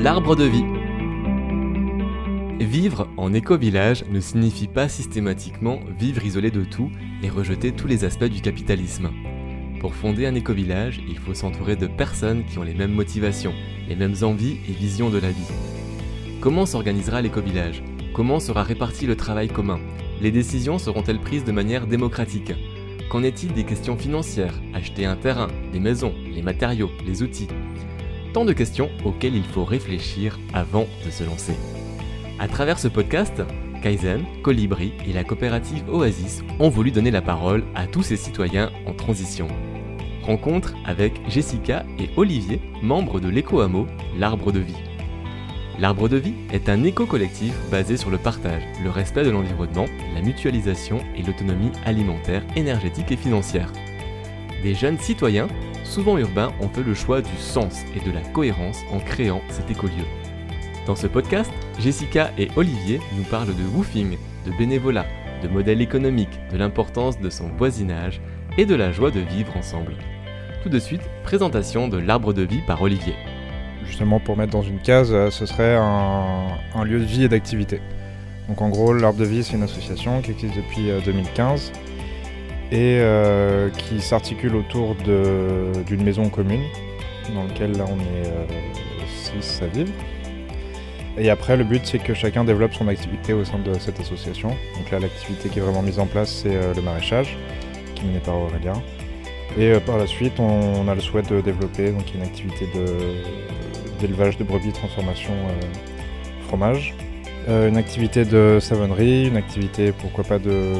l'arbre de vie. Vivre en éco-village ne signifie pas systématiquement vivre isolé de tout et rejeter tous les aspects du capitalisme. Pour fonder un éco-village, il faut s'entourer de personnes qui ont les mêmes motivations, les mêmes envies et visions de la vie. Comment s'organisera l'éco-village? Comment sera réparti le travail commun? Les décisions seront-elles prises de manière démocratique? Qu'en est-il des questions financières? Acheter un terrain, des maisons, les matériaux, les outils? Tant de questions auxquelles il faut réfléchir avant de se lancer. À travers ce podcast, Kaizen, Colibri et la coopérative Oasis ont voulu donner la parole à tous ces citoyens en transition. Rencontre avec Jessica et Olivier, membres de l'éco-hameau L'Arbre de Vie. L'Arbre de Vie est un éco-collectif basé sur le partage, le respect de l'environnement, la mutualisation et l'autonomie alimentaire, énergétique et financière. Des jeunes citoyens, souvent urbains, ont fait le choix du sens et de la cohérence en créant cet écolieu. Dans ce podcast, Jessica et Olivier nous parlent de woofing, de bénévolat, de modèle économique, de l'importance de son voisinage et de la joie de vivre ensemble. Tout de suite, présentation de l'arbre de vie par Olivier justement pour mettre dans une case, euh, ce serait un, lieu de vie et d'activité. Donc en gros, l'Arbre de Vie, c'est une association qui existe depuis 2015 euh, et euh, qui s'articule autour d'une maison commune dans laquelle là on est 6 à vivre. Et après, le but, c'est que chacun développe son activité au sein de cette association. Donc là, l'activité qui est vraiment mise en place, c'est le maraîchage, qui est mené par Aurélien. Et par la suite, on, a le souhait de développer donc, une activité de, d'élevage de brebis, transformation euh, fromage. Euh, une activité de savonnerie, une activité pourquoi pas de,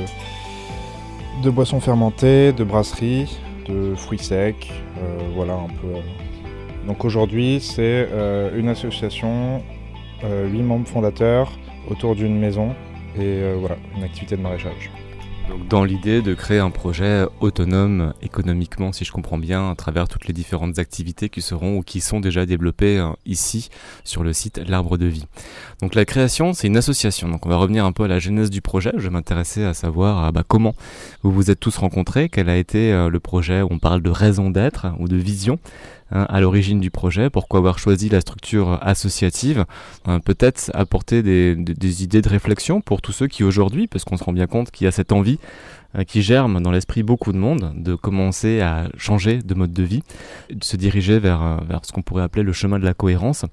de boissons fermentées, de brasserie, de fruits secs, euh, voilà un peu. Donc aujourd'hui c'est une association, huit membres fondateurs autour d'une maison et voilà, une activité de maraîchage dans l'idée de créer un projet autonome économiquement, si je comprends bien, à travers toutes les différentes activités qui seront ou qui sont déjà développées euh, ici sur le site L'Arbre de Vie. Donc la création, c'est une association. Donc on va revenir un peu à la genèse du projet. Je vais m'intéresser à savoir bah, comment vous vous êtes tous rencontrés, quel a été euh, le projet où on parle de raison d'être ou de vision. Hein, à l'origine du projet, pourquoi avoir choisi la structure associative, hein, peut-être apporter des, des, idées de réflexion pour tous ceux qui aujourd'hui, parce qu'on se rend bien compte qu'il y a cette envie qui germe dans l'esprit beaucoup de monde, de commencer à changer de mode de vie, de se diriger vers, euh, vers ce qu'on pourrait appeler le chemin de la cohérence,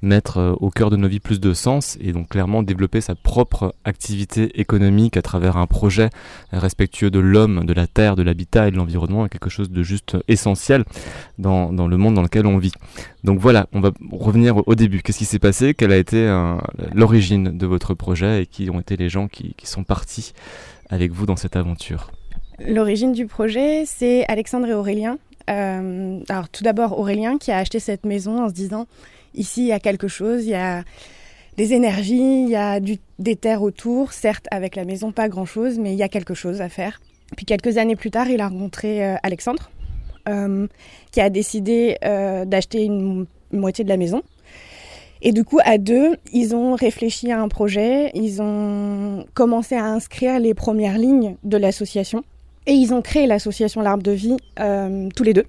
mettre euh, au cœur de nos vies plus de sens et donc clairement développer sa propre activité économique à travers un projet respectueux de l'homme, de la terre, de l'habitat et de l'environnement, quelque chose de juste essentiel dans, dans, le monde dans lequel on vit. Donc voilà, on va revenir au début. Qu'est-ce qui s'est passé? Quelle a été l'origine de votre projet et qui ont été les gens qui, qui sont partis avec vous dans cette aventure L'origine du projet, c'est Alexandre et Aurélien. Euh, alors tout d'abord Aurélien qui a acheté cette maison en se disant ici il y a quelque chose, il y a des énergies, il y a des terres autour, certes avec la maison pas grand-chose, mais il y a quelque chose à faire. Puis quelques années plus tard, il a rencontré euh, Alexandre euh, qui a décidé d'acheter une, moitié de la maison et du coup, à deux, ils ont réfléchi à un projet, ils ont commencé à inscrire les premières lignes de l'association et ils ont créé l'association L'Arbre de Vie euh, tous les deux.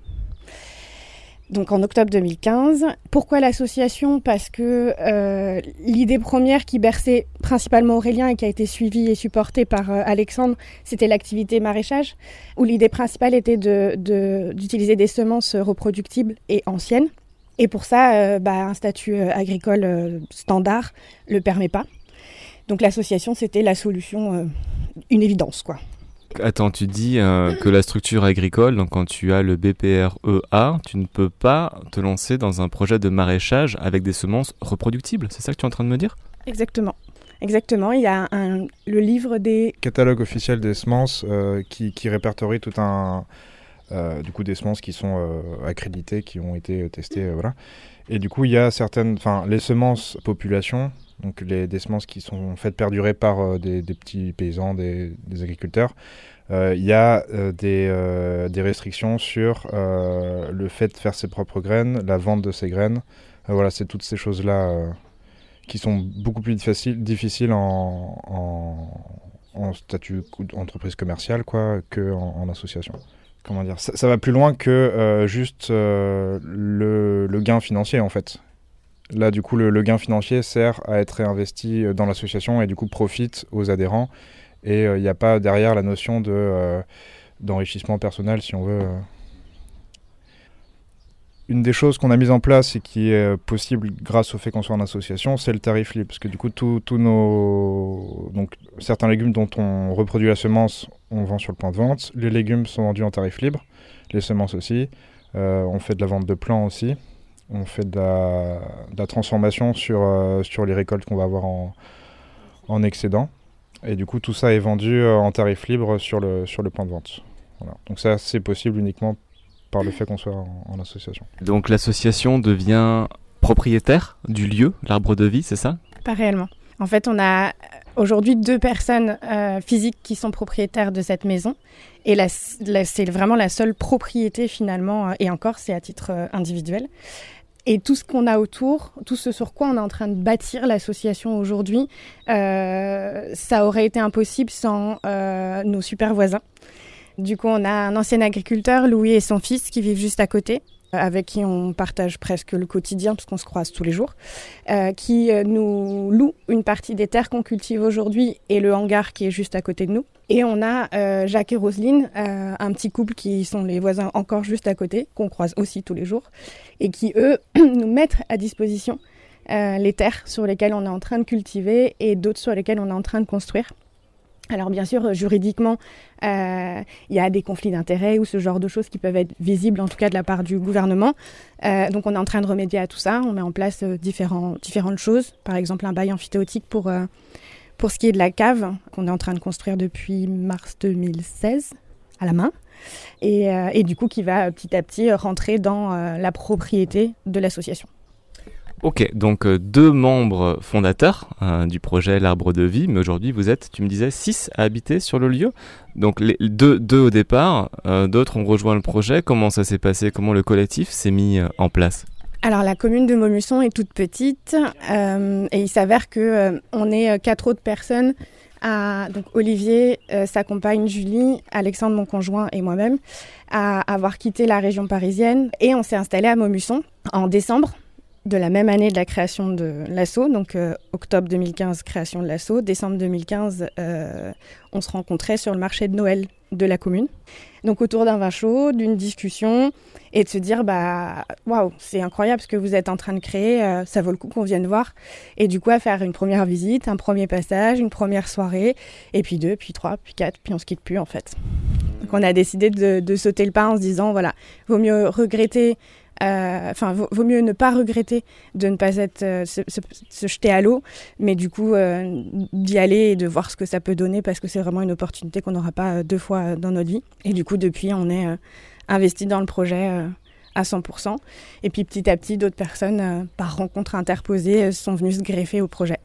Donc en octobre 2015. Pourquoi l'association? Parce que euh, l'idée première qui berçait principalement Aurélien et qui a été suivie et supportée par euh, Alexandre, c'était l'activité maraîchage, où l'idée principale était d'utiliser de, des semences reproductibles et anciennes. Et pour ça, euh, bah, un statut euh, agricole euh, standard ne le permet pas. Donc l'association, c'était la solution, une évidence, quoi. Attends, tu dis que la structure agricole, donc quand tu as le BPREA, tu ne peux pas te lancer dans un projet de maraîchage avec des semences reproductibles. C'est ça que tu es en train de me dire? Exactement. Exactement, il y a un, le livre des... Catalogue officiel des semences qui, qui répertorie tout un, du coup des semences qui sont euh, accréditées, qui ont été testées, euh, voilà. Et du coup, il y a certaines, enfin, les semences population, donc les, des semences qui sont faites perdurer par des, petits paysans, des, agriculteurs. Il y a des, des, restrictions sur le fait de faire ses propres graines, la vente de ces graines. voilà, c'est toutes ces choses-là qui sont beaucoup plus difficiles en, en, statut d'entreprise commerciale quoi, qu'en en association comment dire, ça, va plus loin que euh, juste euh, le, gain financier en fait. Là, du coup, le, gain financier sert à être réinvesti dans l'association et du coup profite aux adhérents. Et il n'y a pas derrière la notion de d'enrichissement personnel, si on veut. Une des choses qu'on a mises en place et qui est possible grâce au fait qu'on soit en association, c'est le tarif libre. Parce que du coup, tous nos. Donc, certains légumes dont on reproduit la semence, on vend sur le point de vente. Les légumes sont vendus en tarif libre, les semences aussi. Euh, on fait de la vente de plants aussi. On fait de la, transformation sur, euh, sur les récoltes qu'on va avoir en, en excédent. Et du coup, tout ça est vendu euh, en tarif libre sur le, sur le point de vente. Donc ça, c'est possible uniquement par le fait qu'on soit en, association. Donc l'association devient propriétaire du lieu, l'arbre de vie, c'est ça? Pas réellement. En fait, on a aujourd'hui deux personnes euh, physiques qui sont propriétaires de cette maison. Et c'est vraiment la seule propriété finalement, euh, et encore c'est à titre euh, individuel. Et tout ce qu'on a autour, tout ce sur quoi on est en train de bâtir l'association aujourd'hui, ça aurait été impossible sans nos super voisins. Du coup, on a un ancien agriculteur, Louis et son fils, qui vivent juste à côté avec qui on partage presque le quotidien parce qu'on se croise tous les jours, euh, qui euh, nous loue une partie des terres qu'on cultive aujourd'hui et le hangar qui est juste à côté de nous. Et on a euh, Jacques et Roselyne, un petit couple qui sont les voisins encore juste à côté, qu'on croise aussi tous les jours, et qui, eux, nous mettent à disposition les terres sur lesquelles on est en train de cultiver et d'autres sur lesquelles on est en train de construire. Alors bien sûr, juridiquement, euh, il y a des conflits d'intérêts ou ce genre de choses qui peuvent être visibles, en tout cas de la part du gouvernement. Euh, donc on est en train de remédier à tout ça. On met en place euh, différentes choses. Par exemple, un bail amphithéotique pour, pour ce qui est de la cave qu'on est en train de construire depuis mars 2016 à la main. Et du coup, qui va petit à petit rentrer dans la propriété de l'association. Ok, donc euh, deux membres fondateurs euh, du projet L'Arbre de Vie, mais aujourd'hui vous êtes, tu me disais, six à habiter sur le lieu. Donc deux, au départ, euh, d'autres ont rejoint le projet. Comment ça s'est passé? Comment le collectif s'est mis en place? Alors la commune de Maumusson est toute petite et il s'avère que on est quatre autres personnes donc Olivier, sa compagne Julie, Alexandre mon conjoint et moi-même à avoir quitté la région parisienne et on s'est installé à Maumusson en décembre de la même année de la création de l'assaut, donc euh, octobre 2015, création de l'assaut, décembre 2015, euh, on se rencontrait sur le marché de Noël de la commune. Donc autour d'un vin chaud, d'une discussion, et de se dire, bah, waouh, c'est incroyable ce que vous êtes en train de créer, euh, ça vaut le coup qu'on vienne voir. Et du coup, à faire une première visite, un premier passage, une première soirée, et puis deux, puis trois, puis quatre, puis on se quitte plus en fait. Donc on a décidé de, de sauter le pas en se disant, voilà, vaut mieux regretter enfin, vaut, mieux ne pas regretter de ne pas être euh, se, jeter à l'eau, mais du coup euh, d'y aller et de voir ce que ça peut donner parce que c'est vraiment une opportunité qu'on n'aura pas deux fois dans notre vie. Et du coup, depuis, on est investi dans le projet à 100%. Et puis petit à petit, d'autres personnes, par rencontre interposée, sont venues se greffer au projet.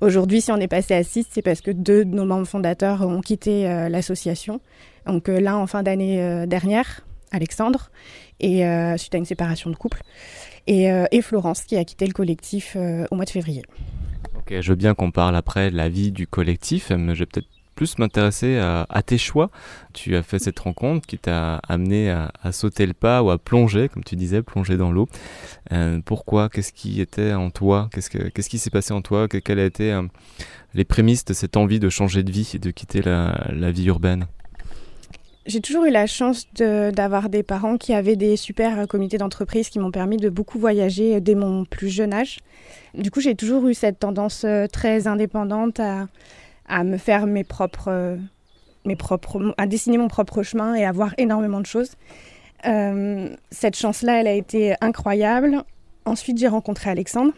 Aujourd'hui, si on est passé à 6, c'est parce que deux de nos membres fondateurs ont quitté l'association. Donc là, en fin d'année dernière, Alexandre, et euh, suite à une séparation de couple, et, euh, Florence qui a quitté le collectif euh, au mois de février. Ok, je veux bien qu'on parle après de la vie du collectif, mais je vais peut-être plus m'intéresser à, tes choix. Tu as fait cette rencontre qui t'a amené à, sauter le pas ou à plonger, comme tu disais, plonger dans l'eau. pourquoi? Qu'est-ce qui était en toi? Qu'est-ce, qui s'est passé en toi? Quelles a été les prémices de cette envie de changer de vie et de quitter la vie urbaine? J'ai toujours eu la chance d'avoir des parents qui avaient des super euh, comités d'entreprise qui m'ont permis de beaucoup voyager euh, dès mon plus jeune âge. Du coup, j'ai toujours eu cette tendance euh, très indépendante à, me faire mes propres, mes propres, à dessiner mon propre chemin et à voir énormément de choses. cette chance-là, elle a été incroyable. Ensuite, j'ai rencontré Alexandre.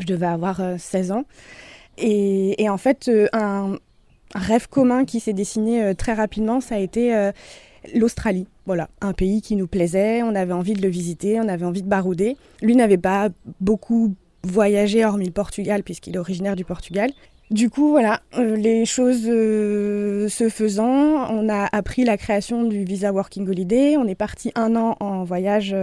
Je devais avoir 16 ans. Et en fait, un, un rêve commun qui s'est dessiné euh, très rapidement, ça a été euh, l'Australie. Voilà, un pays qui nous plaisait, on avait envie de le visiter, on avait envie de barouder. Lui n'avait pas beaucoup voyagé hormis le Portugal puisqu'il est originaire du Portugal. Du coup, voilà, euh, les choses se faisant, on a appris la création du Visa Working Holiday. On est parti un an en voyage,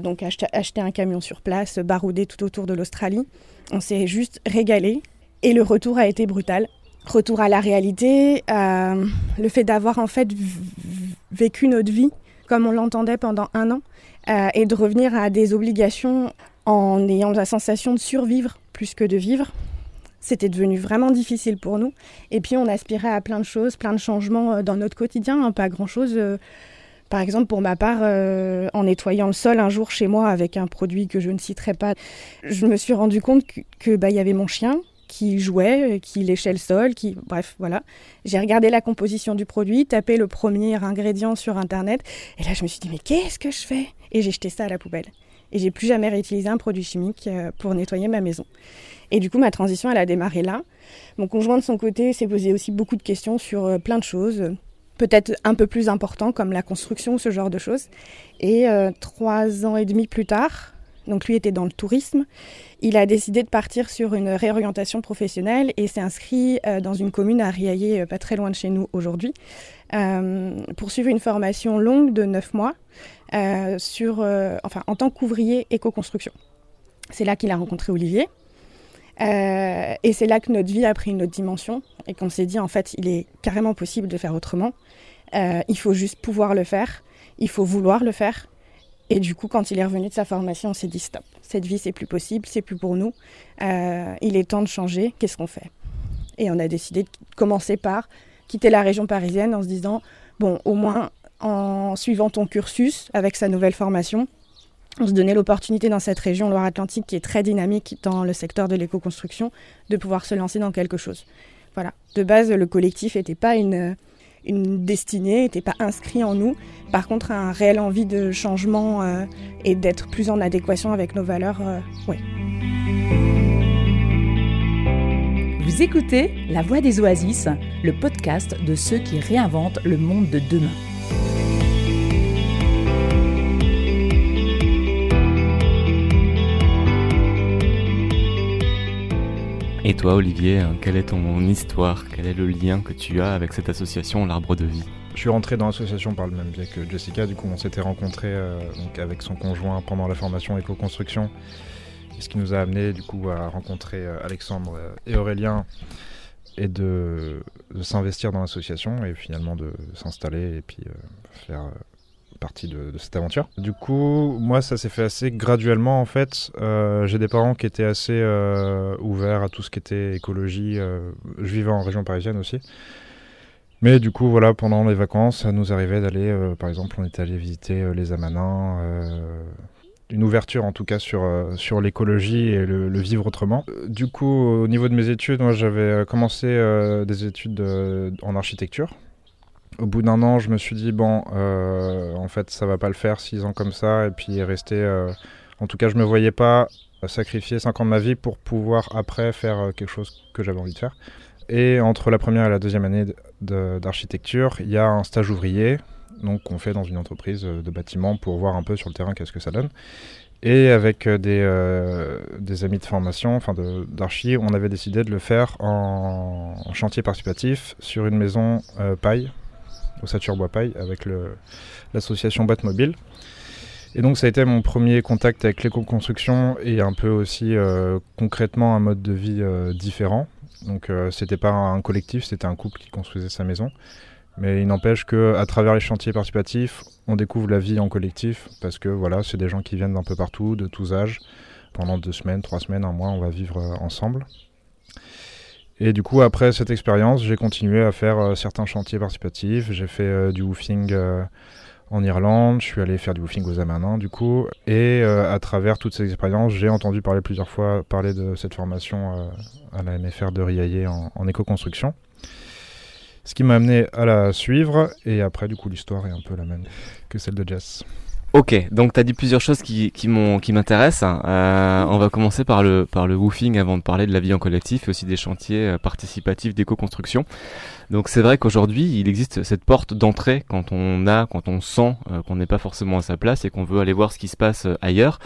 donc acheter, acheter, un camion sur place, barouder tout autour de l'Australie. On s'est juste régalé et le retour a été brutal retour à la réalité, euh, le fait d'avoir en fait vécu notre vie comme on l'entendait pendant un an euh, et de revenir à des obligations en ayant la sensation de survivre plus que de vivre. C'était devenu vraiment difficile pour nous. Et puis on aspirait à plein de choses, plein de changements euh, dans notre quotidien, hein, pas grand-chose. Par exemple, pour ma part, en nettoyant le sol un jour chez moi avec un produit que je ne citerai pas, je me suis rendu compte que, bah, y avait mon chien qui jouait, qui léchait le sol, qui bref, voilà. J'ai regardé la composition du produit, tapé le premier ingrédient sur internet et là je me suis dit mais qu'est-ce que je fais? Et j'ai jeté ça à la poubelle. Et j'ai plus jamais réutilisé un produit chimique pour nettoyer ma maison. Et du coup, ma transition, elle a démarré là. Mon conjoint, de son côté, s'est posé aussi beaucoup de questions sur euh, plein de choses, peut-être un peu plus importantes, comme la construction, ce genre de choses. Et euh, trois ans et demi plus tard, donc lui était dans le tourisme, il a décidé de partir sur une réorientation professionnelle et s'est inscrit euh, dans une commune à Riaillé, pas très loin de chez nous aujourd'hui, pour suivre une formation longue de neuf mois sur, enfin, en tant qu'ouvrier éco-construction. C'est là qu'il a rencontré Olivier. Euh, et c'est là que notre vie a pris une autre dimension et qu'on s'est dit en fait il est carrément possible de faire autrement. Euh, il faut juste pouvoir le faire, il faut vouloir le faire. Et du coup, quand il est revenu de sa formation, on s'est dit stop, cette vie c'est plus possible, c'est plus pour nous. Euh, il est temps de changer. Qu'est-ce qu'on fait? Et on a décidé de commencer par quitter la région parisienne en se disant bon, au moins en suivant ton cursus avec sa nouvelle formation, on se donnait l'opportunité dans cette région Loire-Atlantique qui est très dynamique dans le secteur de l'éco-construction de pouvoir se lancer dans quelque chose. Voilà. De base, le collectif n'était pas une, une destinée, n'était pas inscrit en nous. Par contre, un réel envie de changement euh, et d'être plus en adéquation avec nos valeurs, euh, oui. Vous écoutez La Voix des Oasis, le podcast de ceux qui réinventent le monde de demain. Et toi, Olivier, hein, quelle est ton histoire? Quel est le lien que tu as avec cette association L'Arbre de Vie? Je suis rentré dans l'association par le même biais que Jessica. Du coup, on s'était rencontré euh, avec son conjoint pendant la formation éco-construction. Ce qui nous a amené du coup à rencontrer euh, Alexandre euh, et Aurélien et de, s'investir dans l'association et finalement de s'installer et puis faire partie de, cette aventure. Du coup, moi, ça s'est fait assez graduellement en fait. Euh, j'ai des parents qui étaient assez euh, ouverts à tout ce qui était écologie. Euh, je vivais en région parisienne aussi. Mais du coup, voilà, pendant les vacances, ça nous arrivait d'aller, par exemple, on était allé visiter les Amanins, une ouverture en tout cas sur, sur l'écologie et le, le, vivre autrement. Du coup, au niveau de mes études, moi j'avais commencé des études en architecture au bout d'un an, je me suis dit, bon, euh, en fait, ça va pas le faire, six ans comme ça, et puis rester. Euh, en tout cas, je me voyais pas sacrifier cinq ans de ma vie pour pouvoir après faire euh, quelque chose que j'avais envie de faire. Et entre la première et la deuxième année d'architecture, il y a un stage ouvrier, donc qu'on fait dans une entreprise de bâtiment pour voir un peu sur le terrain qu'est-ce que ça donne. Et avec des, des amis de formation, enfin d'archi, on avait décidé de le faire en, chantier participatif sur une maison paille au Satur Bois Paille avec l'association Batmobile. Et donc ça a été mon premier contact avec l'éco-construction et un peu aussi euh, concrètement un mode de vie euh, différent. Donc euh, c'était pas un collectif, c'était un couple qui construisait sa maison. Mais il n'empêche qu'à travers les chantiers participatifs, on découvre la vie en collectif parce que voilà, c'est des gens qui viennent d'un peu partout, de tous âges. Pendant deux semaines, trois semaines, un mois, on va vivre ensemble. Et du coup, après cette expérience, j'ai continué à faire euh, certains chantiers participatifs. J'ai fait euh, du woofing euh, en Irlande, je suis allé faire du woofing aux Amanins, du coup. Et à travers toutes ces expériences, j'ai entendu parler plusieurs fois parler de cette formation à la MFR de Riaillé en, en éco-construction. Ce qui m'a amené à la suivre. Et après, du coup, l'histoire est un peu la même que celle de Jess. Ok, donc tu as dit plusieurs choses qui, qui m'intéressent. Euh, on va commencer par le, par le woofing avant de parler de la vie en collectif et aussi des chantiers euh, participatifs d'éco-construction. Donc c'est vrai qu'aujourd'hui, il existe cette porte d'entrée quand on a, quand on sent euh, qu'on n'est pas forcément à sa place et qu'on veut aller voir ce qui se passe euh, ailleurs.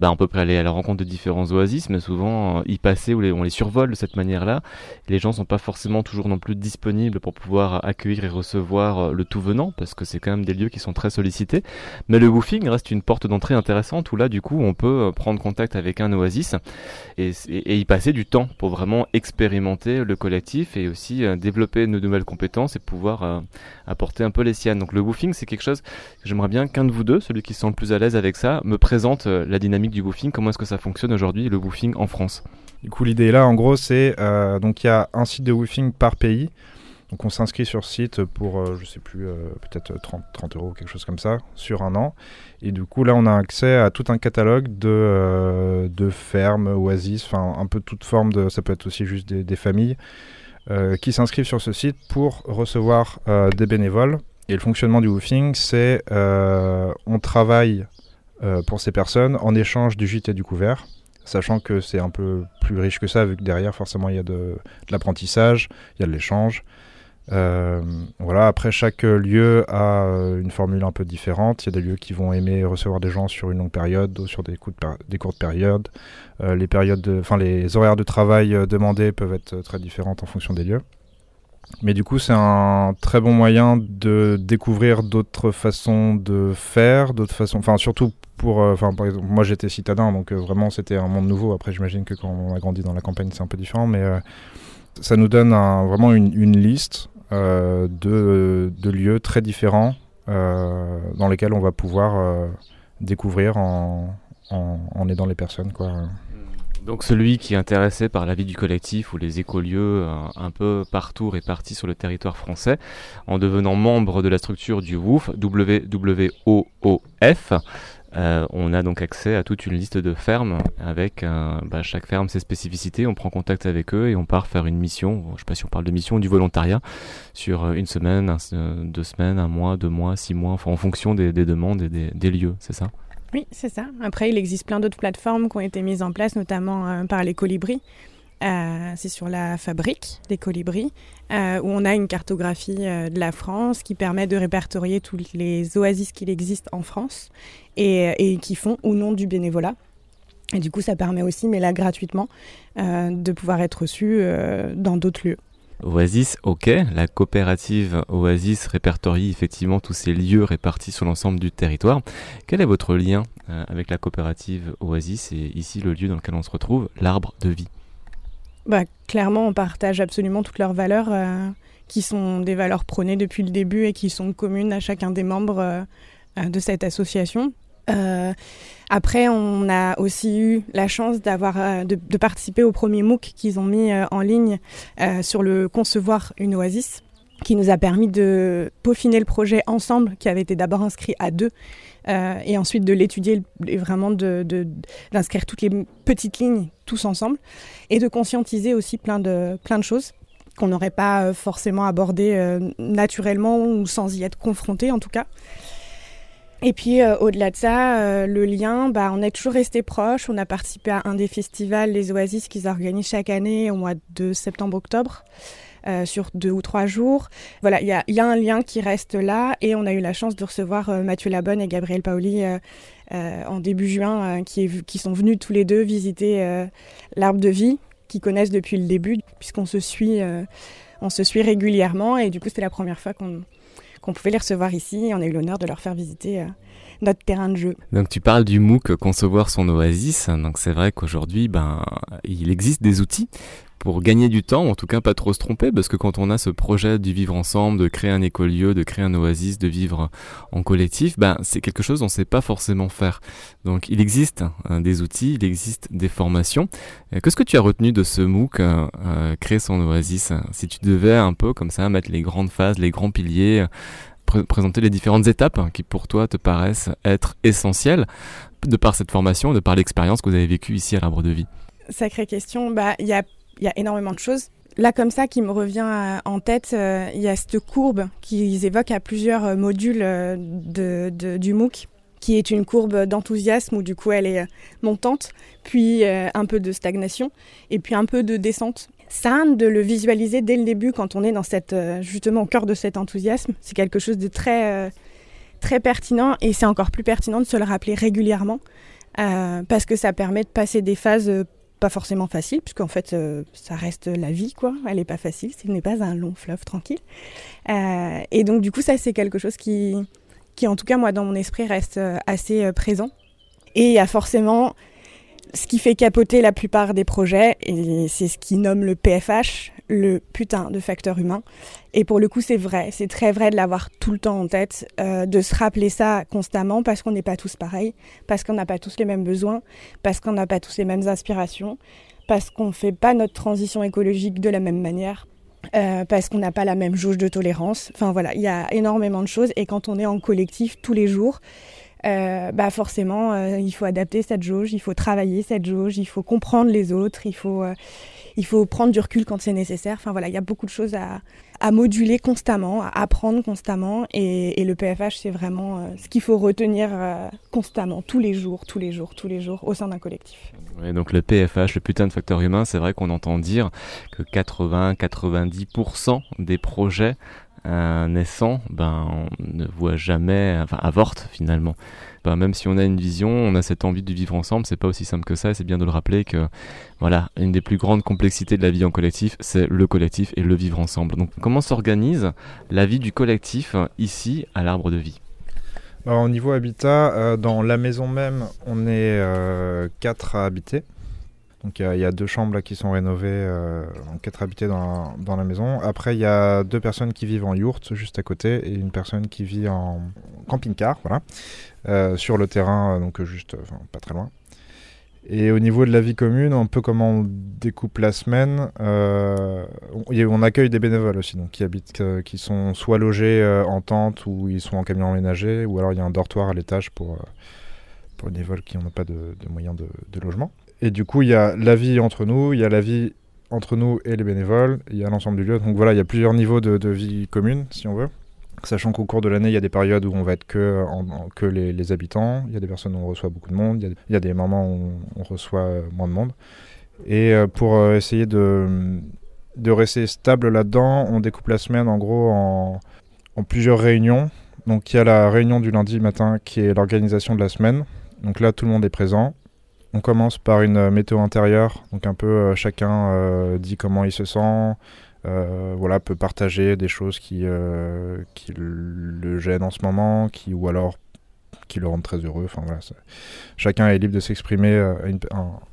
Bah, on peut aller à la rencontre de différents oasis, mais souvent euh, y passer ou on les survole de cette manière-là. Les gens sont pas forcément toujours non plus disponibles pour pouvoir accueillir et recevoir le tout venant, parce que c'est quand même des lieux qui sont très sollicités. Mais le woofing reste une porte d'entrée intéressante où là, du coup, on peut prendre contact avec un oasis et, y passer du temps pour vraiment expérimenter le collectif et aussi développer nos nouvelles compétences et pouvoir apporter un peu les siennes. Donc le woofing, c'est quelque chose que j'aimerais bien qu'un de vous deux, celui qui se sent le plus à l'aise avec ça, me présente la dynamique du woofing, comment est-ce que ça fonctionne aujourd'hui, le woofing en France? Du coup, l'idée là, en gros, c'est donc il y a un site de woofing par pays. Donc on s'inscrit sur site pour, je sais plus, peut-être 30, 30 euros, quelque chose comme ça, sur un an. Et du coup, là, on a accès à tout un catalogue de, euh, de fermes, oasis, enfin un peu toute forme de. Ça peut être aussi juste des, familles euh, qui s'inscrivent sur ce site pour recevoir euh, des bénévoles. Et le fonctionnement du woofing, c'est on travaille pour ces personnes en échange du gîte et du couvert sachant que c'est un peu plus riche que ça, vu que derrière, forcément, il y a de, de l'apprentissage, il y a de l'échange. Euh, voilà, après chaque lieu a euh, une formule un peu différente. Il y a des lieux qui vont aimer recevoir des gens sur une longue période, d'autres sur des, des courtes périodes. Euh, les périodes, enfin les horaires de travail demandés peuvent être très différentes en fonction des lieux. Mais du coup, c'est un très bon moyen de découvrir d'autres façons de faire, d'autres façons, enfin surtout pour, enfin par exemple, moi j'étais citadin, donc vraiment c'était un monde nouveau. Après, j'imagine que quand on a grandi dans la campagne, c'est un peu différent, mais ça nous donne vraiment une, liste de, de, lieux très différents euh, dans lesquels on va pouvoir euh, découvrir en, aidant les personnes. Quoi. Donc celui qui est intéressé par la vie du collectif ou les écolieux un, peu partout répartis sur le territoire français, en devenant membre de la structure du WOOF, W-W-O-O-F, euh, on a donc accès à toute une liste de fermes avec euh, bah, chaque ferme ses spécificités. On prend contact avec eux et on part faire une mission. Je ne sais pas si on parle de mission du volontariat sur euh, une semaine, deux semaines, un mois, deux mois, six mois, en fonction des, demandes et des, lieux. C'est ça? Oui, c'est ça. Après, il existe plein d'autres plateformes qui ont été mises en place, notamment par les colibris. Euh, c'est sur la fabrique des colibris, euh, où on a une cartographie euh, de la France qui permet de répertorier toutes les oasis qu'il existe en France et, qui font ou non du bénévolat. Et du coup, ça permet aussi, mais là gratuitement, de pouvoir être reçu dans d'autres lieux. Oasis, ok. La coopérative Oasis répertorie effectivement tous ces lieux répartis sur l'ensemble du territoire. Quel est votre lien avec la coopérative Oasis et ici le lieu dans lequel on se retrouve, l'arbre de vie? Bah, Clairement, on partage absolument toutes leurs valeurs, euh, qui sont des valeurs prônées depuis le début et qui sont communes à chacun des membres euh, euh, de cette association. après, on a aussi eu la chance d'avoir de, de, participer au premier MOOC qu'ils ont mis en ligne sur le concevoir une oasis qui nous a permis de peaufiner le projet ensemble, qui avait été d'abord inscrit à deux, euh, et ensuite de l'étudier et vraiment d'inscrire de, d'inscrire toutes les petites lignes tous ensemble, et de conscientiser aussi plein de, plein de choses qu'on n'aurait pas euh, forcément abordées euh, naturellement ou sans y être confronté en tout cas. Et puis au-delà de ça, le lien, bah, on est toujours resté proche. On a participé à un des festivals, les Oasis, qu'ils organisent chaque année au mois de septembre-octobre. Euh, sur deux ou trois jours. Voilà, il y a, un lien qui reste là et on a eu la chance de recevoir euh, Mathieu Labonne et Gabriel Paoli euh, en début juin qui, sont venus tous les deux visiter l'arbre de vie qu'ils connaissent depuis le début puisqu'on se suit se suit régulièrement et du coup c'était la première fois qu'on qu'on pouvait les recevoir ici et on a eu l'honneur de leur faire visiter notre terrain de jeu. Donc tu parles du MOOC Concevoir son oasis, donc c'est vrai qu'aujourd'hui ben, il existe des outils pour gagner du temps, en tout cas pas trop se tromper, parce que quand on a ce projet du vivre ensemble, de créer un écolieu, de créer un oasis, de vivre en collectif, ben, c'est quelque chose qu'on ne sait pas forcément faire. Donc il existe hein, des outils, il existe des formations. Euh, qu'est-ce que tu as retenu de ce MOOC, euh, euh, créer son oasis Si tu devais un peu comme ça mettre les grandes phases, les grands piliers, présenter les différentes étapes qui pour toi te paraissent être essentielles, de par cette formation, de par l'expérience que vous avez vécue ici à l'Arbre de Vie? Sacrée question. Bah, il y a il y a énormément de choses. Là, comme ça, qui me revient euh, en tête, euh, il y a cette courbe qu'ils évoquent à plusieurs euh, modules du MOOC, qui est une courbe d'enthousiasme où du coup elle est montante, puis un peu de stagnation, et puis un peu de descente. Ça, de le visualiser dès le début quand on est dans cette, justement au cœur de cet enthousiasme, c'est quelque chose de très, très pertinent, et c'est encore plus pertinent de se le rappeler régulièrement, parce que ça permet de passer des phases pas forcément facile, puisqu'en fait, euh, ça reste la vie, quoi. Elle n'est pas facile, ce n'est pas un long fleuve tranquille. Euh, et donc, du coup, ça, c'est quelque chose qui, qui, en tout cas, moi, dans mon esprit, reste euh, assez présent. Et il y a forcément ce qui fait capoter la plupart des projets, et c'est ce qui nomme le PFH, le putain de facteur humain. Et pour le coup, c'est vrai, c'est très vrai de l'avoir tout le temps en tête, euh, de se rappeler ça constamment parce qu'on n'est pas tous pareils, parce qu'on n'a pas tous les mêmes besoins, parce qu'on n'a pas tous les mêmes aspirations, parce qu'on ne fait pas notre transition écologique de la même manière. Euh, parce qu'on n'a pas la même jauge de tolérance. Enfin voilà, il y a énormément de choses et quand on est en collectif tous les jours, euh, bah forcément, il faut adapter cette jauge, il faut travailler cette jauge, il faut comprendre les autres, il faut, il faut prendre du recul quand c'est nécessaire. Enfin voilà, il y a beaucoup de choses à, à moduler constamment, à apprendre constamment. Et, et le PFH, c'est vraiment euh, ce qu'il faut retenir euh, constamment, tous les jours, tous les jours, tous les jours, au sein d'un collectif. Ouais, donc le PFH, le putain de facteur humain, c'est vrai qu'on entend dire que 80-90% des projets euh, naissants ben, on ne voit jamais, enfin avortent finalement. Ben, même si on a une vision, on a cette envie de vivre ensemble, c'est pas aussi simple que ça, et c'est bien de le rappeler que voilà, une des plus grandes complexités de la vie en collectif, c'est le collectif et le vivre ensemble. Donc comment s'organise la vie du collectif euh, ici à l'arbre de vie? Bah, au niveau habitat, euh, dans la maison même, on est euh, quatre à habiter. Donc il y a- deux chambres là, qui sont rénovées, euh, quatre habités dans la, maison. Après, il y a deux personnes qui vivent en yourte juste à côté et une personne qui vit en camping-car, voilà, euh, sur le terrain, euh, donc juste, pas très loin. Et au niveau de la vie commune, un peu comment on découpe la semaine, on, accueille des bénévoles aussi, donc qui habitent, qui sont soit logés en tente ou ils sont en camion aménagé, ou alors il y a un dortoir à l'étage pour, les bénévoles qui n'ont pas de, moyens de logement. Et du coup, il y a la vie entre nous, il y a la vie entre nous et les bénévoles, il y a l'ensemble du lieu. Donc voilà, il y a plusieurs niveaux de, vie commune, si on veut. Sachant qu'au cours de l'année, il y a des périodes où on va être que, les, habitants, il y a des personnes où on reçoit beaucoup de monde, il y a, des moments où on reçoit euh, moins de monde. Et euh, pour euh, essayer de, rester stable là-dedans, on découpe la semaine en gros en plusieurs réunions. Donc il y a la réunion du lundi matin qui est l'organisation de la semaine. Donc là, tout le monde est présent. On commence par une euh, météo intérieure, donc un peu euh, chacun euh, dit comment il se sent, voilà, peut partager des choses qui, qui le gênent en ce moment, qui, ou alors qui le rendent très heureux. Enfin, voilà, chacun est libre de s'exprimer à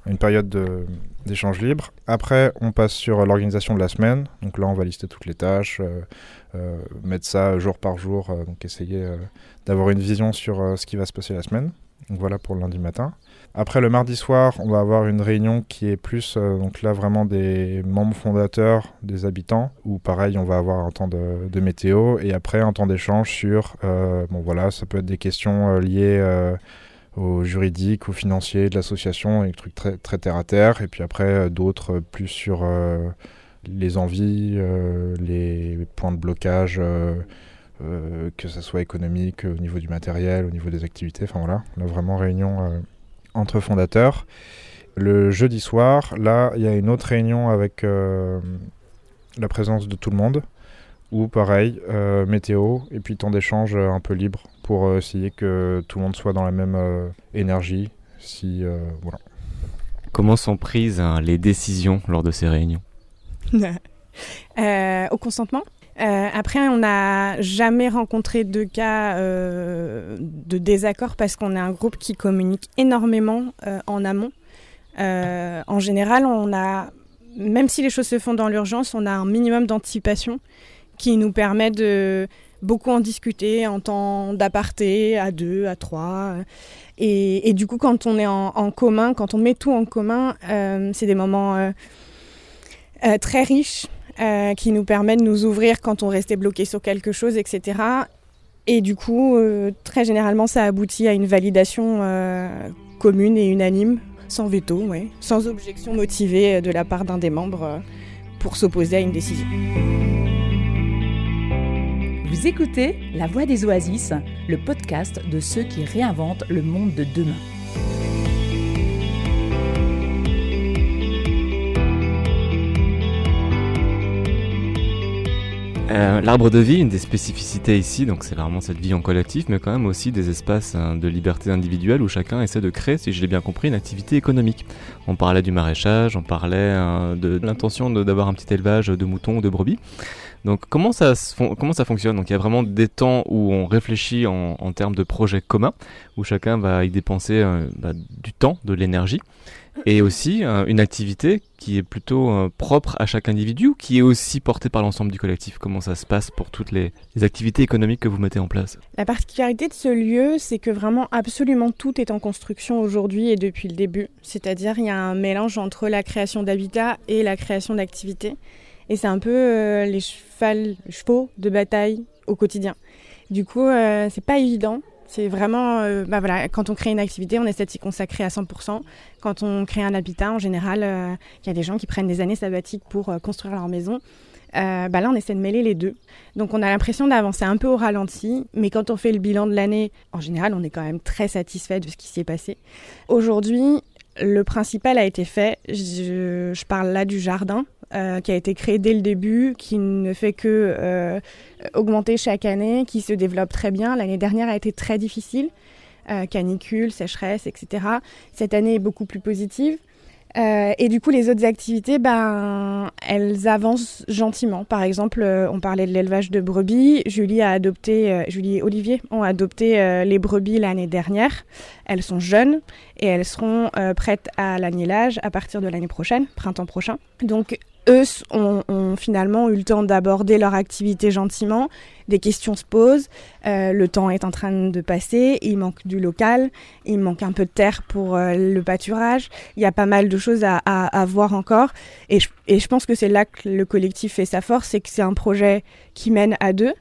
une, période de- d'échange libre. Après, on passe sur l'organisation de la semaine. Donc là, on va lister toutes les tâches, mettre ça jour par jour, donc essayer d'avoir une vision sur ce qui va se passer la semaine. Donc voilà pour le lundi matin. Après le mardi soir, on va avoir une réunion qui est plus euh, donc là vraiment des membres fondateurs, des habitants, où pareil on va avoir un temps de, météo et après un temps d'échange sur euh, bon voilà ça peut être des questions euh, liées au juridique, au financier de l'association et des trucs très terre à terre et puis après d'autres plus sur les envies, les points de blocage. que ce soit économique, au niveau du matériel, au niveau des activités, enfin voilà, là vraiment réunion entre fondateurs. Le jeudi soir, là, il y a une autre réunion avec euh, la présence de tout le monde, où pareil, euh, météo, et puis temps d'échange euh, un peu libre, pour euh, essayer que tout le monde soit dans la même euh, énergie. Si, euh, voilà. Comment sont prises hein, les décisions lors de ces réunions? Euh, au consentement? Euh, après, on n'a jamais rencontré de cas euh, de désaccord parce qu'on est un groupe qui communique énormément euh, en amont. En général, on a, même si les choses se font dans l'urgence, on a un minimum d'anticipation qui nous permet de beaucoup en discuter en temps d'aparté, à deux, à trois. Et, du coup, quand on est en, commun, quand on met tout en commun, c'est des moments très riches euh, qui nous permet de nous ouvrir quand on restait bloqué sur quelque chose, etc. Et du coup, euh, très généralement, ça aboutit à une validation euh, commune et unanime, sans veto, sans objection motivée de la part d'un des membres pour s'opposer à une décision. Vous écoutez La Voix des Oasis, le podcast de ceux qui réinventent le monde de demain. Euh, L'arbre de vie, une des spécificités ici, donc c'est vraiment cette vie en collectif, mais quand même aussi des espaces hein, de liberté individuelle où chacun essaie de créer, si je l'ai bien compris, une activité économique. On parlait du maraîchage, on parlait euh, de, l'intention d'avoir un petit élevage de moutons ou de brebis. Donc comment ça, comment ça fonctionne? Donc il y a vraiment des temps où on réfléchit en, en termes de projets communs, où chacun va y dépenser euh, bah, du temps, de l'énergie. Et aussi euh, une activité qui est plutôt euh, propre à chaque individu qui est aussi portée par l'ensemble du collectif? Comment ça se passe pour toutes les, activités économiques que vous mettez en place? La particularité de ce lieu, c'est que vraiment absolument tout est en construction aujourd'hui et depuis le début. C'est-à-dire il y a un mélange entre la création d'habitat et la création d'activités. Et c'est un peu euh, les chevaux de bataille au quotidien. Du coup, c'est pas évident c'est vraiment, euh, bah voilà, quand on crée une activité, on essaie de s'y consacrer à 100%. Quand on crée un habitat, en général, euh, il y a des gens qui prennent des années sabbatiques pour euh, construire leur maison. bah là, on essaie de mêler les deux. Donc, on a l'impression d'avancer un peu au ralenti, mais quand on fait le bilan de l'année, en général, on est quand même très satisfait de ce qui s'est passé. Aujourd'hui, le principal a été fait. Je, je parle là du jardin. Euh, qui a été créé dès le début, qui ne fait que euh, augmenter chaque année, qui se développe très bien. L'année dernière a été très difficile, euh, canicule, sécheresse, etc. Cette année est beaucoup plus positive. et du coup, les autres activités, ben, elles avancent gentiment. Par exemple, on parlait de l'élevage de brebis. Julie a adopté, Julie et Olivier ont adopté les brebis l'année dernière. Elles sont jeunes et elles seront prêtes à l'agnelage à partir de l'année prochaine, printemps prochain. Donc, eux ont, finalement eu le temps d'aborder leur activité gentiment. Des questions se posent. Euh, le temps est en train de passer. Il manque du local. Il manque un peu de terre pour euh, le pâturage. Il y a pas mal de choses à, à, voir encore. Et et je pense que c'est là que le collectif fait sa force. C'est que c'est un projet qui mène à deux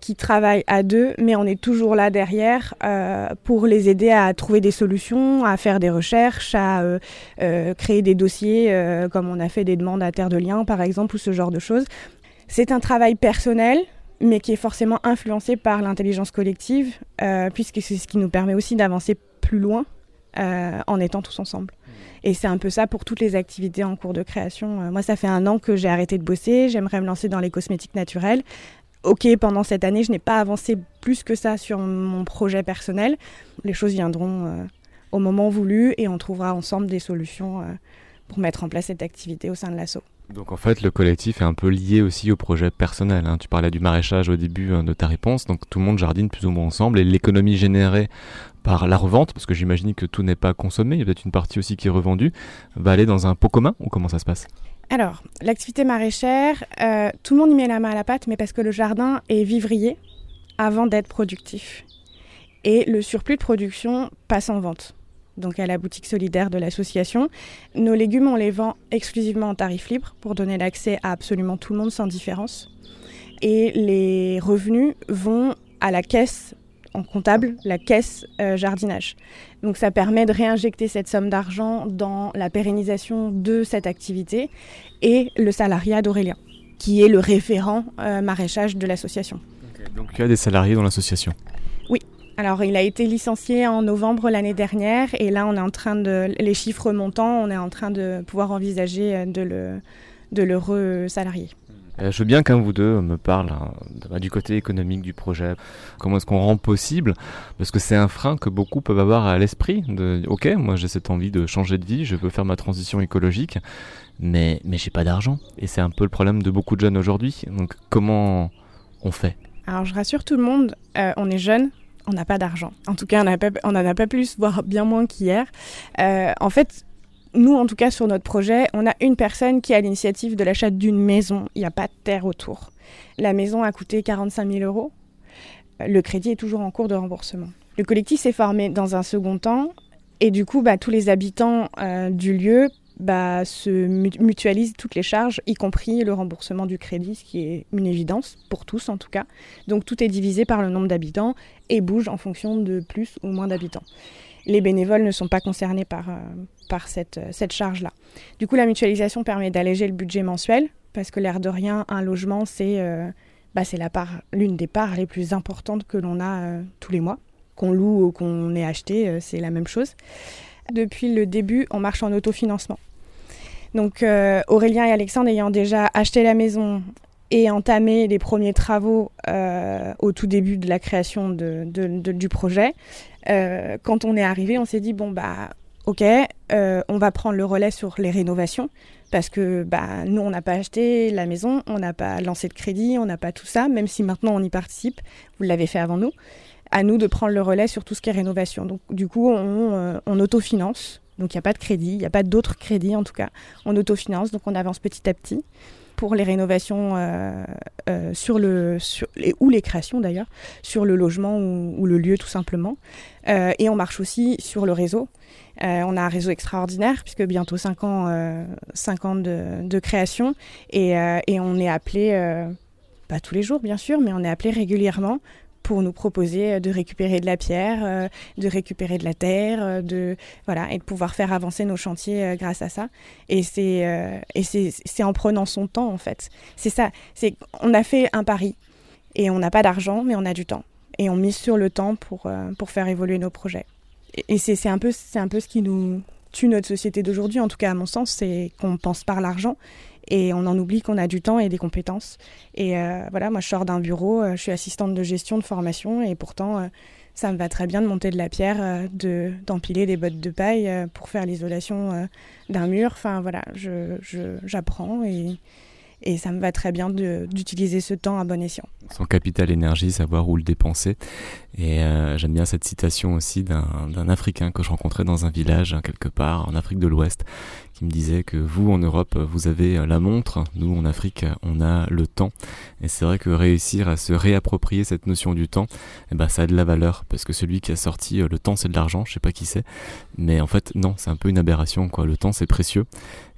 qui travaillent à deux, mais on est toujours là derrière euh, pour les aider à trouver des solutions, à faire des recherches, à euh, euh, créer des dossiers, comme on a fait des demandes à Terre de Liens, par exemple, ou ce genre de choses. C'est un travail personnel, mais qui est forcément influencé par l'intelligence collective, puisque c'est ce qui nous permet aussi d'avancer plus loin en étant tous ensemble. Et c'est un peu ça pour toutes les activités en cours de création. moi, ça fait un an que j'ai arrêté de bosser. J'aimerais me lancer dans les cosmétiques naturels ok, pendant cette année, je n'ai pas avancé plus que ça sur mon projet personnel. Les choses viendront euh, au moment voulu et on trouvera ensemble des solutions euh, pour mettre en place cette activité au sein de l'assaut. Donc en fait, le collectif est un peu lié aussi au projet personnel. Hein. Tu parlais du maraîchage au début hein, de ta réponse, donc tout le monde jardine plus ou moins ensemble et l'économie générée par la revente, parce que j'imagine que tout n'est pas consommé, il y a peut-être une partie aussi qui est revendue, va aller dans un pot commun ou comment ça se passe? Alors, l'activité maraîchère, euh, tout le monde y met la main à la pâte, mais parce que le jardin est vivrier avant d'être productif. Et le surplus de production passe en vente, donc à la boutique solidaire de l'association. Nos légumes, on les vend exclusivement en tarif libre pour donner l'accès à absolument tout le monde sans différence. Et les revenus vont à la caisse en comptable la caisse euh, jardinage. Donc ça permet de réinjecter cette somme d'argent dans la pérennisation de cette activité et le salariat d'Aurélien, qui est le référent euh, maraîchage de l'association. Donc il y a des salariés dans l'association Oui. Alors il a été licencié en novembre l'année dernière et là on est en train de les chiffres montant, on est en train de pouvoir envisager euh, de le de le resalarier. Euh, je veux bien qu'un vous deux me parle hein, du côté économique du projet. Comment est-ce qu'on rend possible? Parce que c'est un frein que beaucoup peuvent avoir à l'esprit. Ok, moi j'ai cette envie de changer de vie, je veux faire ma transition écologique, mais mais j'ai pas d'argent. Et c'est un peu le problème de beaucoup de jeunes aujourd'hui. Donc comment on fait? Alors je rassure tout le monde, euh, on est jeune, on n'a pas d'argent. En tout cas, on n'en a pas plus, voire bien moins qu'hier. Euh, en fait, nous, en tout cas, sur notre projet, on a une personne qui a l'initiative de l'achat d'une maison. Il n'y a pas de terre autour. La maison a coûté 45 000 euros. Le crédit est toujours en cours de remboursement. Le collectif s'est formé dans un second temps et du coup, bah, tous les habitants euh, du lieu bah, se mutualisent toutes les charges, y compris le remboursement du crédit, ce qui est une évidence pour tous en tout cas. Donc tout est divisé par le nombre d'habitants et bouge en fonction de plus ou moins d'habitants les bénévoles ne sont pas concernés par, euh, par cette, euh, cette charge-là. Du coup, la mutualisation permet d'alléger le budget mensuel, parce que l'air de rien, un logement, c'est euh, bah, la part, l'une des parts les plus importantes que l'on a tous les mois. Qu'on loue ou qu'on ait acheté, c'est la même chose. Depuis le début, on marche en autofinancement. Donc Aurélien et Alexandre ayant déjà acheté la maison et entamé les premiers travaux au tout début de la création de, du projet, euh, quand on est arrivé, on s'est dit bon bah ok, euh, on va prendre le relais sur les rénovations parce que bah nous on n'a pas acheté la maison, on n'a pas lancé de crédit, on n'a pas tout ça, même si maintenant on y participe. Vous l'avez fait avant nous. À nous de prendre le relais sur tout ce qui est rénovation. Donc du coup on, euh, on autofinance Donc il n'y a pas de crédit, il n'y a pas d'autres crédits en tout cas. On autofinance, donc on avance petit à petit pour les rénovations euh, euh, sur le, sur les, ou les créations d'ailleurs, sur le logement ou, le lieu tout simplement. Euh, et on marche aussi sur le réseau. on a un réseau extraordinaire puisque bientôt 5 ans, 5 ans de, de création et, et, on est appelé, pas tous les jours bien sûr, mais on est appelé régulièrement pour nous proposer euh, de récupérer de la pierre, euh, de récupérer de la terre, euh, de voilà et de pouvoir faire avancer nos chantiers grâce à ça. Et c'est et c'est en prenant son temps en fait. C'est ça. C'est on a fait un pari et on n'a pas d'argent mais on a du temps et on mise sur le temps pour pour faire évoluer nos projets. Et, c'est un peu c'est un peu ce qui nous tue notre société d'aujourd'hui, en tout cas à mon sens, c'est qu'on pense par l'argent et on en oublie qu'on a du temps et des compétences. Et euh, voilà, moi je sors d'un bureau, euh, je suis assistante de gestion de formation et pourtant euh, ça me va très bien de monter de la pierre, de d'empiler des bottes de paille pour faire l'isolation d'un mur. Enfin voilà, j'apprends je, et, et ça me va très bien d'utiliser ce temps à bon escient. Son capital énergie, savoir où le dépenser. Et euh, j'aime bien cette citation aussi d'un Africain que je rencontrais dans un village, hein, quelque part, en Afrique de l'Ouest, qui me disait que vous, en Europe, vous avez la montre, nous, en Afrique, on a le temps. Et c'est vrai que réussir à se réapproprier cette notion du temps, eh ben, ça a de la valeur, parce que celui qui a sorti euh, le temps, c'est de l'argent, je sais pas qui c'est, mais en fait, non, c'est un peu une aberration, quoi. Le temps, c'est précieux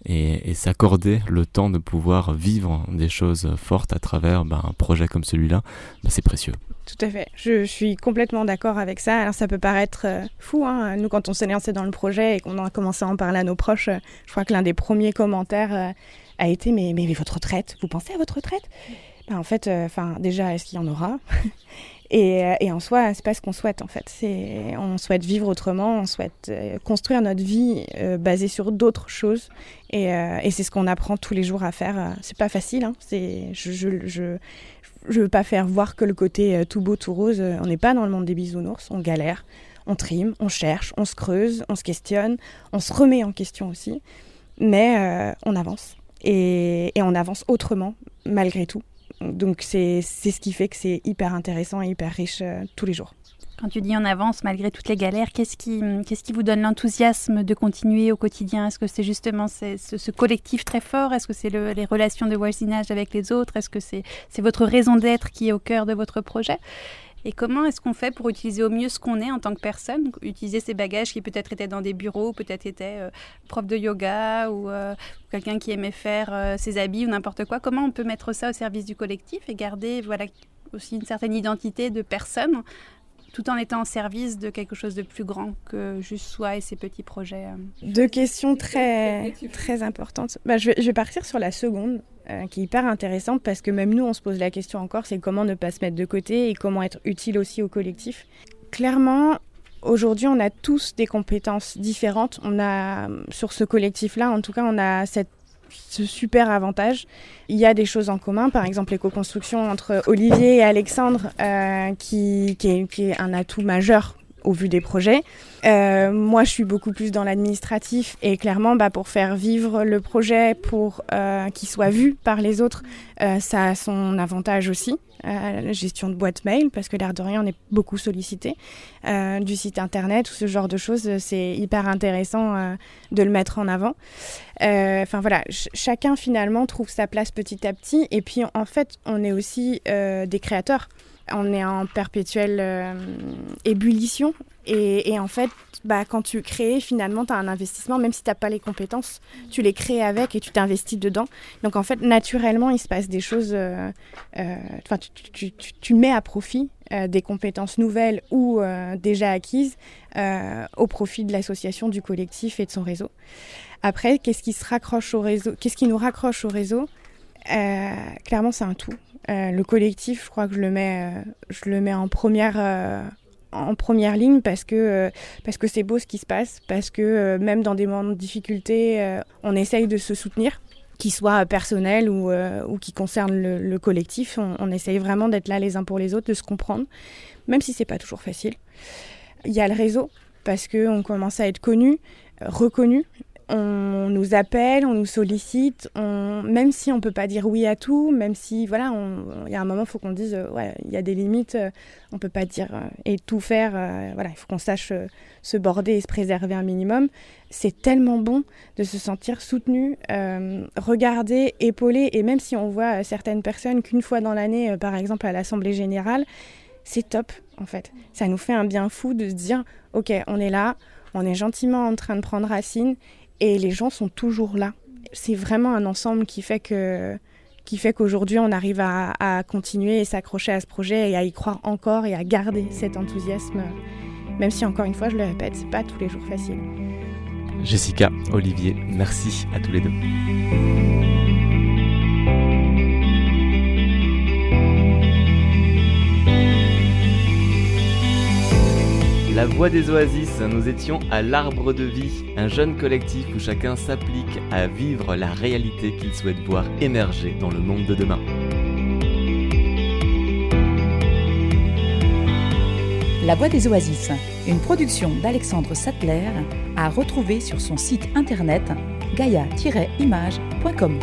et, s'accorder le temps de pouvoir vivre des choses fortes à travers ben, un projet comme celui-là, ben, c'est précieux. Tout à fait. Je, suis complètement d'accord avec ça. Alors ça peut paraître euh, fou, hein. nous quand on s'est lancé dans le projet et qu'on a commencé à en parler à nos proches, euh, je crois que l'un des premiers commentaires euh, a été mais, mais, votre retraite, vous pensez à votre retraite? Ben, En fait, déjà, est-ce qu'il y en aura? Et, et, en soi, c'est pas ce qu'on souhaite en fait. On souhaite vivre autrement, on souhaite construire notre vie basée sur d'autres choses. Et, c'est ce qu'on apprend tous les jours à faire. C'est pas facile. Hein. Je, je, veux pas faire voir que le côté euh, tout beau, tout rose. Euh, on n'est pas dans le monde des bisounours, on galère, on trime, on cherche, on se creuse, on se questionne, on se remet en question aussi. Mais euh, on avance. Et, on avance autrement, malgré tout. Donc c'est ce qui fait que c'est hyper intéressant et hyper riche tous les jours. Quand tu dis en avance malgré toutes les galères, qu'est-ce qui, qui vous donne l'enthousiasme de continuer au quotidien? Est-ce que c'est justement ce, ce, collectif très fort? Est-ce que c'est les relations de voisinage avec les autres? Est-ce que c'est, c'est votre raison d'être qui est au cœur de votre projet? Et comment est-ce qu'on fait pour utiliser au mieux ce qu'on est en tant que personne? Utiliser ces bagages qui peut-être étaient dans des bureaux, peut-être étaient euh, prof de yoga ou euh, quelqu'un qui aimait faire euh, ses habits ou n'importe quoi. Comment on peut mettre ça au service du collectif et garder voilà, aussi une certaine identité de personne tout en étant en service de quelque chose de plus grand que juste soi et ses petits projets. Euh. Deux questions très, très importantes. Bah, je, vais, partir sur la seconde, euh, qui est hyper intéressante parce que même nous, on se pose la question encore, c'est comment ne pas se mettre de côté et comment être utile aussi au collectif. Clairement, aujourd'hui, on a tous des compétences différentes. On a, sur ce collectif-là, en tout cas, on a cette ce super avantage. Il y a des choses en commun, par exemple l'éco-construction entre Olivier et Alexandre, euh, qui, est, un atout majeur au vu des projets. Euh, moi, je suis beaucoup plus dans l'administratif et clairement, bah, pour faire vivre le projet, pour euh, qu'il soit vu par les autres, euh, ça a son avantage aussi. La gestion de boîte mail, parce que l'air de rien, on est beaucoup sollicité. Du site internet, tout ce genre de choses, c'est hyper intéressant de le mettre en avant. Enfin voilà, chacun finalement trouve sa place petit à petit. Et puis en fait, on est aussi des créateurs on est en perpétuelle euh, ébullition. Et, en fait, bah, quand tu crées, finalement, tu as un investissement, même si tu n'as pas les compétences, tu les crées avec et tu t'investis dedans. Donc en fait, naturellement, il se passe des choses, euh, euh, tu, mets à profit des compétences nouvelles ou déjà acquises au profit de l'association, du collectif et de son réseau. Après, qu'est-ce qui se raccroche au réseau Qu'est-ce qui nous raccroche au réseau? Clairement, c'est un tout. Euh, le collectif, je crois que je le mets, euh, je le mets en première euh, en première ligne parce que parce que c'est beau ce qui se passe, parce que même dans des moments de difficulté, on essaye de se soutenir, qu'il soit personnel ou, ou qui concerne le, collectif. On, on, essaye vraiment d'être là les uns pour les autres, de se comprendre, même si c'est pas toujours facile. Il y a le réseau parce que on commence à être connu, reconnu on nous appelle, on nous sollicite, on, même si on peut pas dire oui à tout, même si voilà, il y a un moment, il faut qu'on dise euh, ouais, il y a des limites, euh, on peut pas dire euh, et tout faire. voilà, il faut qu'on sache se border et se préserver un minimum. C'est tellement bon de se sentir soutenu, regardé, épaulé, et même si on voit certaines personnes qu'une fois dans l'année, par exemple à l'assemblée générale, c'est top en fait. Ça nous fait un bien fou de se dire ok, on est là, on est gentiment en train de prendre racine et les gens sont toujours là. C'est vraiment un ensemble qui fait que qui fait qu'aujourd'hui on arrive à, continuer et s'accrocher à ce projet et à y croire encore et à garder cet enthousiasme, même si encore une fois je le répète, c'est pas tous les jours facile. Jessica, Olivier, merci à tous les deux. La Voix des Oasis, nous étions à l'Arbre de Vie, un jeune collectif où chacun s'applique à vivre la réalité qu'il souhaite voir émerger dans le monde de demain. La Voix des Oasis, une production d'Alexandre Sattler, à retrouver sur son site internet gaia-image.com.